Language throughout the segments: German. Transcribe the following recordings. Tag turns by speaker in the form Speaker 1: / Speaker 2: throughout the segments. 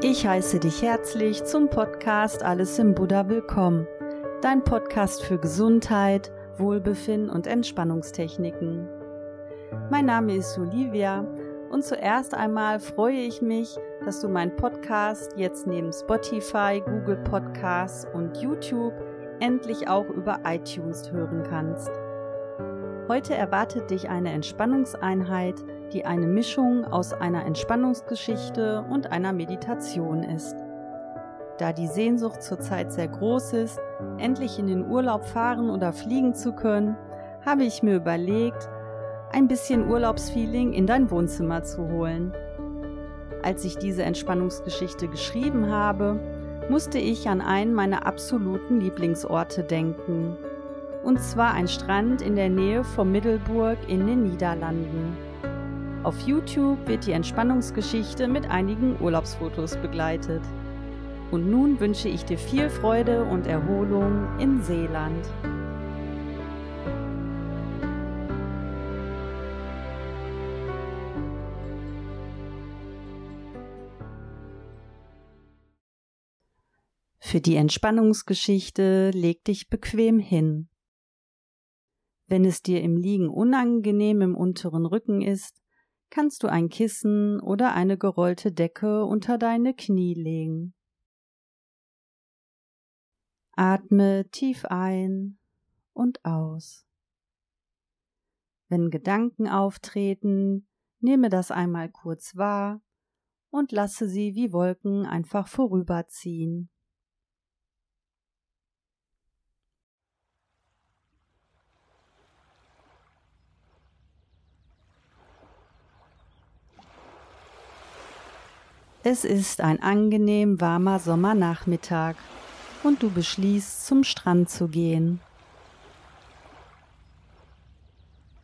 Speaker 1: Ich heiße dich herzlich zum Podcast Alles im Buddha willkommen. Dein Podcast für Gesundheit, Wohlbefinden und Entspannungstechniken. Mein Name ist Olivia und zuerst einmal freue ich mich, dass du meinen Podcast jetzt neben Spotify, Google Podcasts und YouTube endlich auch über iTunes hören kannst. Heute erwartet dich eine Entspannungseinheit, die eine Mischung aus einer Entspannungsgeschichte und einer Meditation ist. Da die Sehnsucht zurzeit sehr groß ist, endlich in den Urlaub fahren oder fliegen zu können, habe ich mir überlegt, ein bisschen Urlaubsfeeling in dein Wohnzimmer zu holen. Als ich diese Entspannungsgeschichte geschrieben habe, musste ich an einen meiner absoluten Lieblingsorte denken. Und zwar ein Strand in der Nähe von Middelburg in den Niederlanden. Auf YouTube wird die Entspannungsgeschichte mit einigen Urlaubsfotos begleitet. Und nun wünsche ich dir viel Freude und Erholung in Seeland. Für die Entspannungsgeschichte leg dich bequem hin. Wenn es dir im Liegen unangenehm im unteren Rücken ist, kannst du ein Kissen oder eine gerollte Decke unter deine Knie legen. Atme tief ein und aus. Wenn Gedanken auftreten, nehme das einmal kurz wahr und lasse sie wie Wolken einfach vorüberziehen. Es ist ein angenehm warmer Sommernachmittag und du beschließt, zum Strand zu gehen.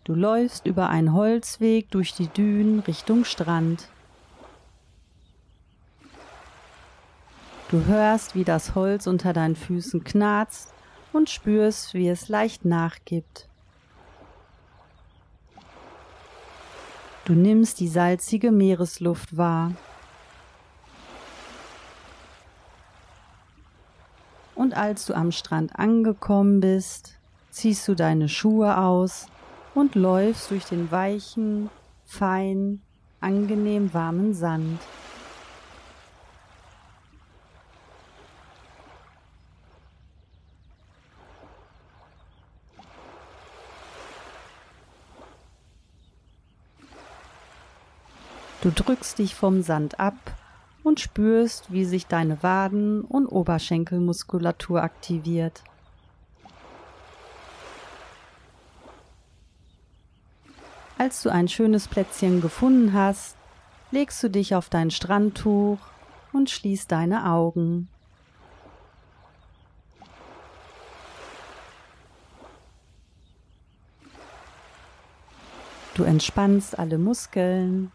Speaker 1: Du läufst über einen Holzweg durch die Dünen Richtung Strand. Du hörst, wie das Holz unter deinen Füßen knarzt und spürst, wie es leicht nachgibt. Du nimmst die salzige Meeresluft wahr. Und als du am Strand angekommen bist, ziehst du deine Schuhe aus und läufst durch den weichen, fein, angenehm warmen Sand. Du drückst dich vom Sand ab und spürst, wie sich deine Waden- und Oberschenkelmuskulatur aktiviert. Als du ein schönes Plätzchen gefunden hast, legst du dich auf dein Strandtuch und schließt deine Augen. Du entspannst alle Muskeln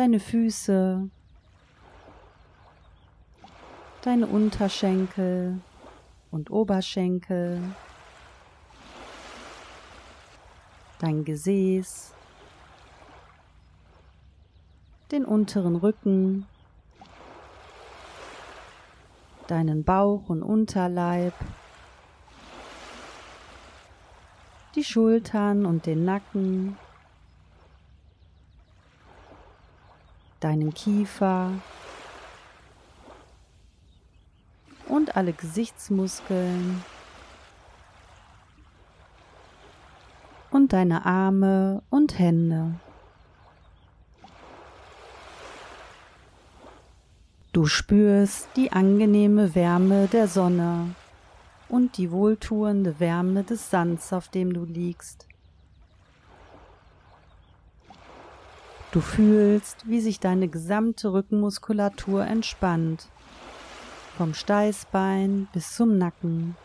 Speaker 1: deine Füße, deine Unterschenkel und Oberschenkel, dein Gesäß, den unteren Rücken, deinen Bauch und Unterleib, die Schultern und den Nacken, deinen Kiefer und alle Gesichtsmuskeln und deine Arme und Hände. Du spürst die angenehme Wärme der Sonne und die wohltuende Wärme des Sands, auf dem du liegst. Du fühlst, wie sich deine gesamte Rückenmuskulatur entspannt, vom Steißbein bis zum Nacken.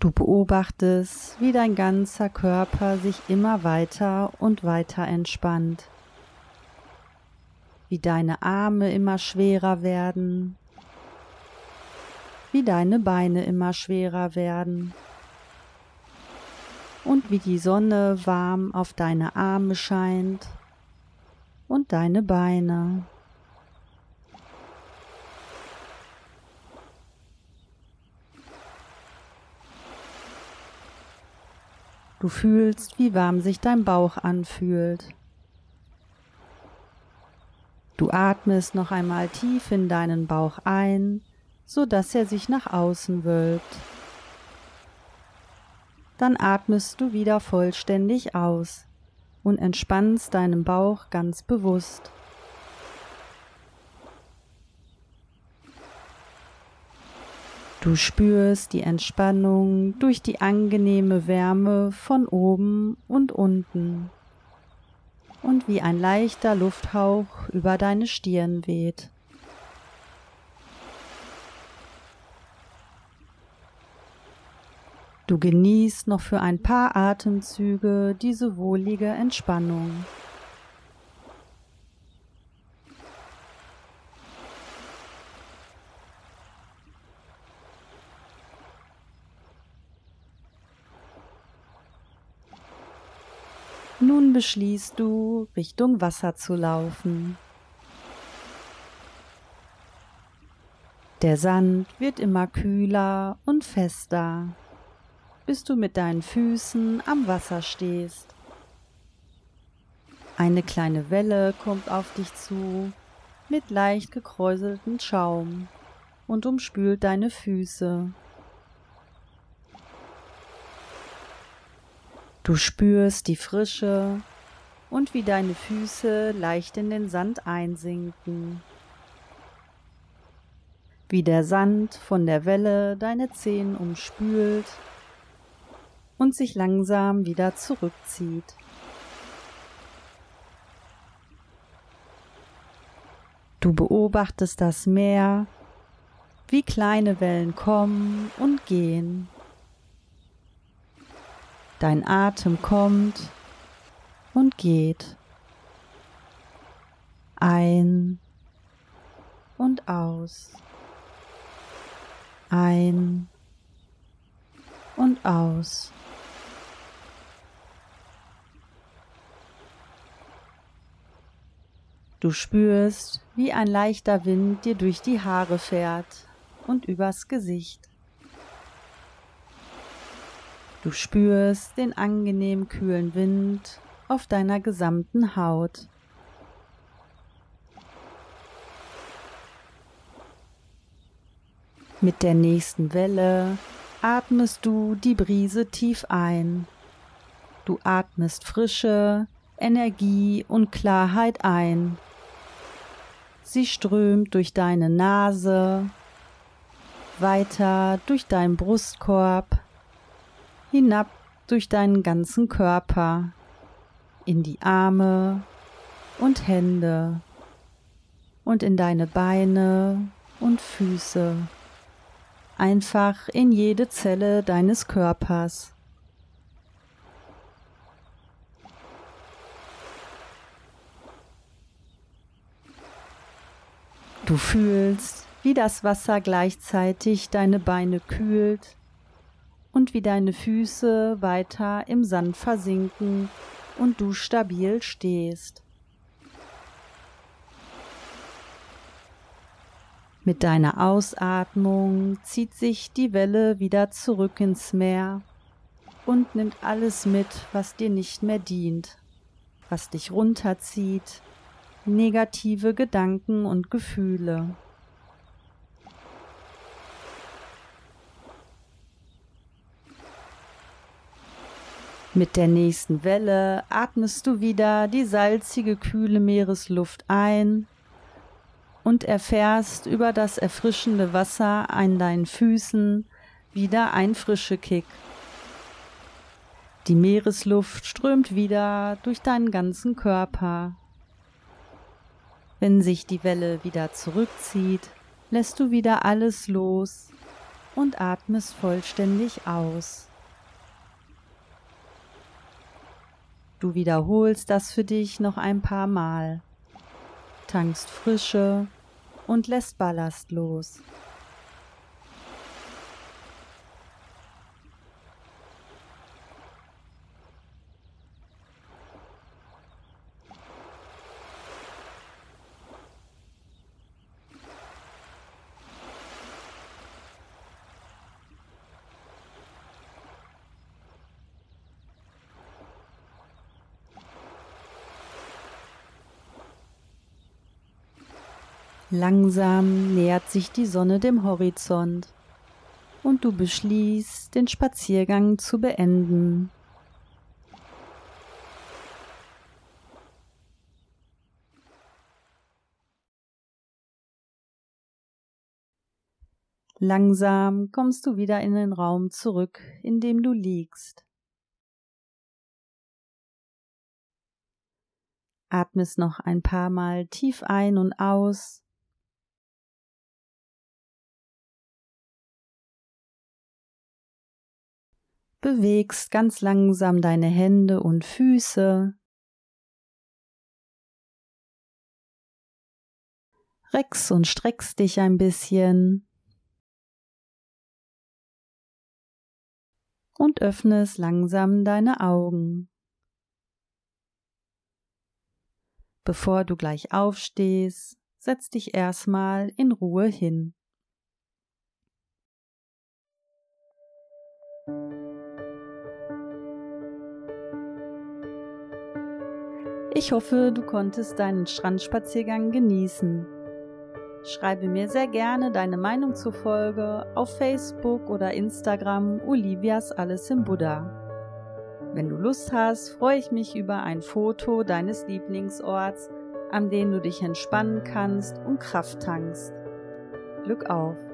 Speaker 1: Du beobachtest, wie dein ganzer Körper sich immer weiter und weiter entspannt, wie deine Arme immer schwerer werden wie deine Beine immer schwerer werden und wie die Sonne warm auf deine Arme scheint und deine Beine. Du fühlst, wie warm sich dein Bauch anfühlt. Du atmest noch einmal tief in deinen Bauch ein, so dass er sich nach außen wölbt. Dann atmest du wieder vollständig aus und entspannst deinen Bauch ganz bewusst. Du spürst die Entspannung durch die angenehme Wärme von oben und unten und wie ein leichter Lufthauch über deine Stirn weht. Du genießt noch für ein paar Atemzüge diese wohlige Entspannung. Nun beschließt du, Richtung Wasser zu laufen. Der Sand wird immer kühler und fester, bis du mit deinen Füßen am Wasser stehst. Eine kleine Welle kommt auf dich zu mit leicht gekräuseltem Schaum und umspült deine Füße. Du spürst die Frische und wie deine Füße leicht in den Sand einsinken. Wie der Sand von der Welle deine Zehen umspült und sich langsam wieder zurückzieht. Du beobachtest das Meer, wie kleine Wellen kommen und gehen. Dein Atem kommt und geht. Ein und aus. Ein und aus. Du spürst, wie ein leichter Wind dir durch die Haare fährt und übers Gesicht. Du spürst den angenehm kühlen Wind auf deiner gesamten Haut. Mit der nächsten Welle atmest du die Brise tief ein. Du atmest Frische, Energie und Klarheit ein. Sie strömt durch deine Nase, weiter durch deinen Brustkorb, hinab durch deinen ganzen Körper, in die Arme und Hände und in deine Beine und Füße, einfach in jede Zelle deines Körpers. Du fühlst, wie das Wasser gleichzeitig deine Beine kühlt und wie deine Füße weiter im Sand versinken und du stabil stehst. Mit deiner Ausatmung zieht sich die Welle wieder zurück ins Meer und nimmt alles mit, was dir nicht mehr dient, was dich runterzieht, negative Gedanken und Gefühle. Mit der nächsten Welle atmest du wieder die salzige, kühle Meeresluft ein und erfährst über das erfrischende Wasser an deinen Füßen wieder ein frische Kick. Die Meeresluft strömt wieder durch deinen ganzen Körper. Wenn sich die Welle wieder zurückzieht, lässt du wieder alles los und atmest vollständig aus. Du wiederholst das für dich noch ein paar Mal, tankst Frische und lässt Ballast los. Langsam nähert sich die Sonne dem Horizont und du beschließt, den Spaziergang zu beenden. Langsam kommst du wieder in den Raum zurück, in dem du liegst. Atmest noch ein paar Mal tief ein und aus. Bewegst ganz langsam deine Hände und Füße. Reckst und streckst dich ein bisschen. und öffnest langsam deine Augen. Bevor du gleich aufstehst, setz dich erstmal in Ruhe hin. Ich hoffe, du konntest deinen Strandspaziergang genießen. Schreibe mir sehr gerne deine Meinung zur Folge auf Facebook oder Instagram Olivias Alles im Buddha. Wenn du Lust hast, freue ich mich über ein Foto deines Lieblingsorts, an dem du dich entspannen kannst und Kraft tankst. Glück auf!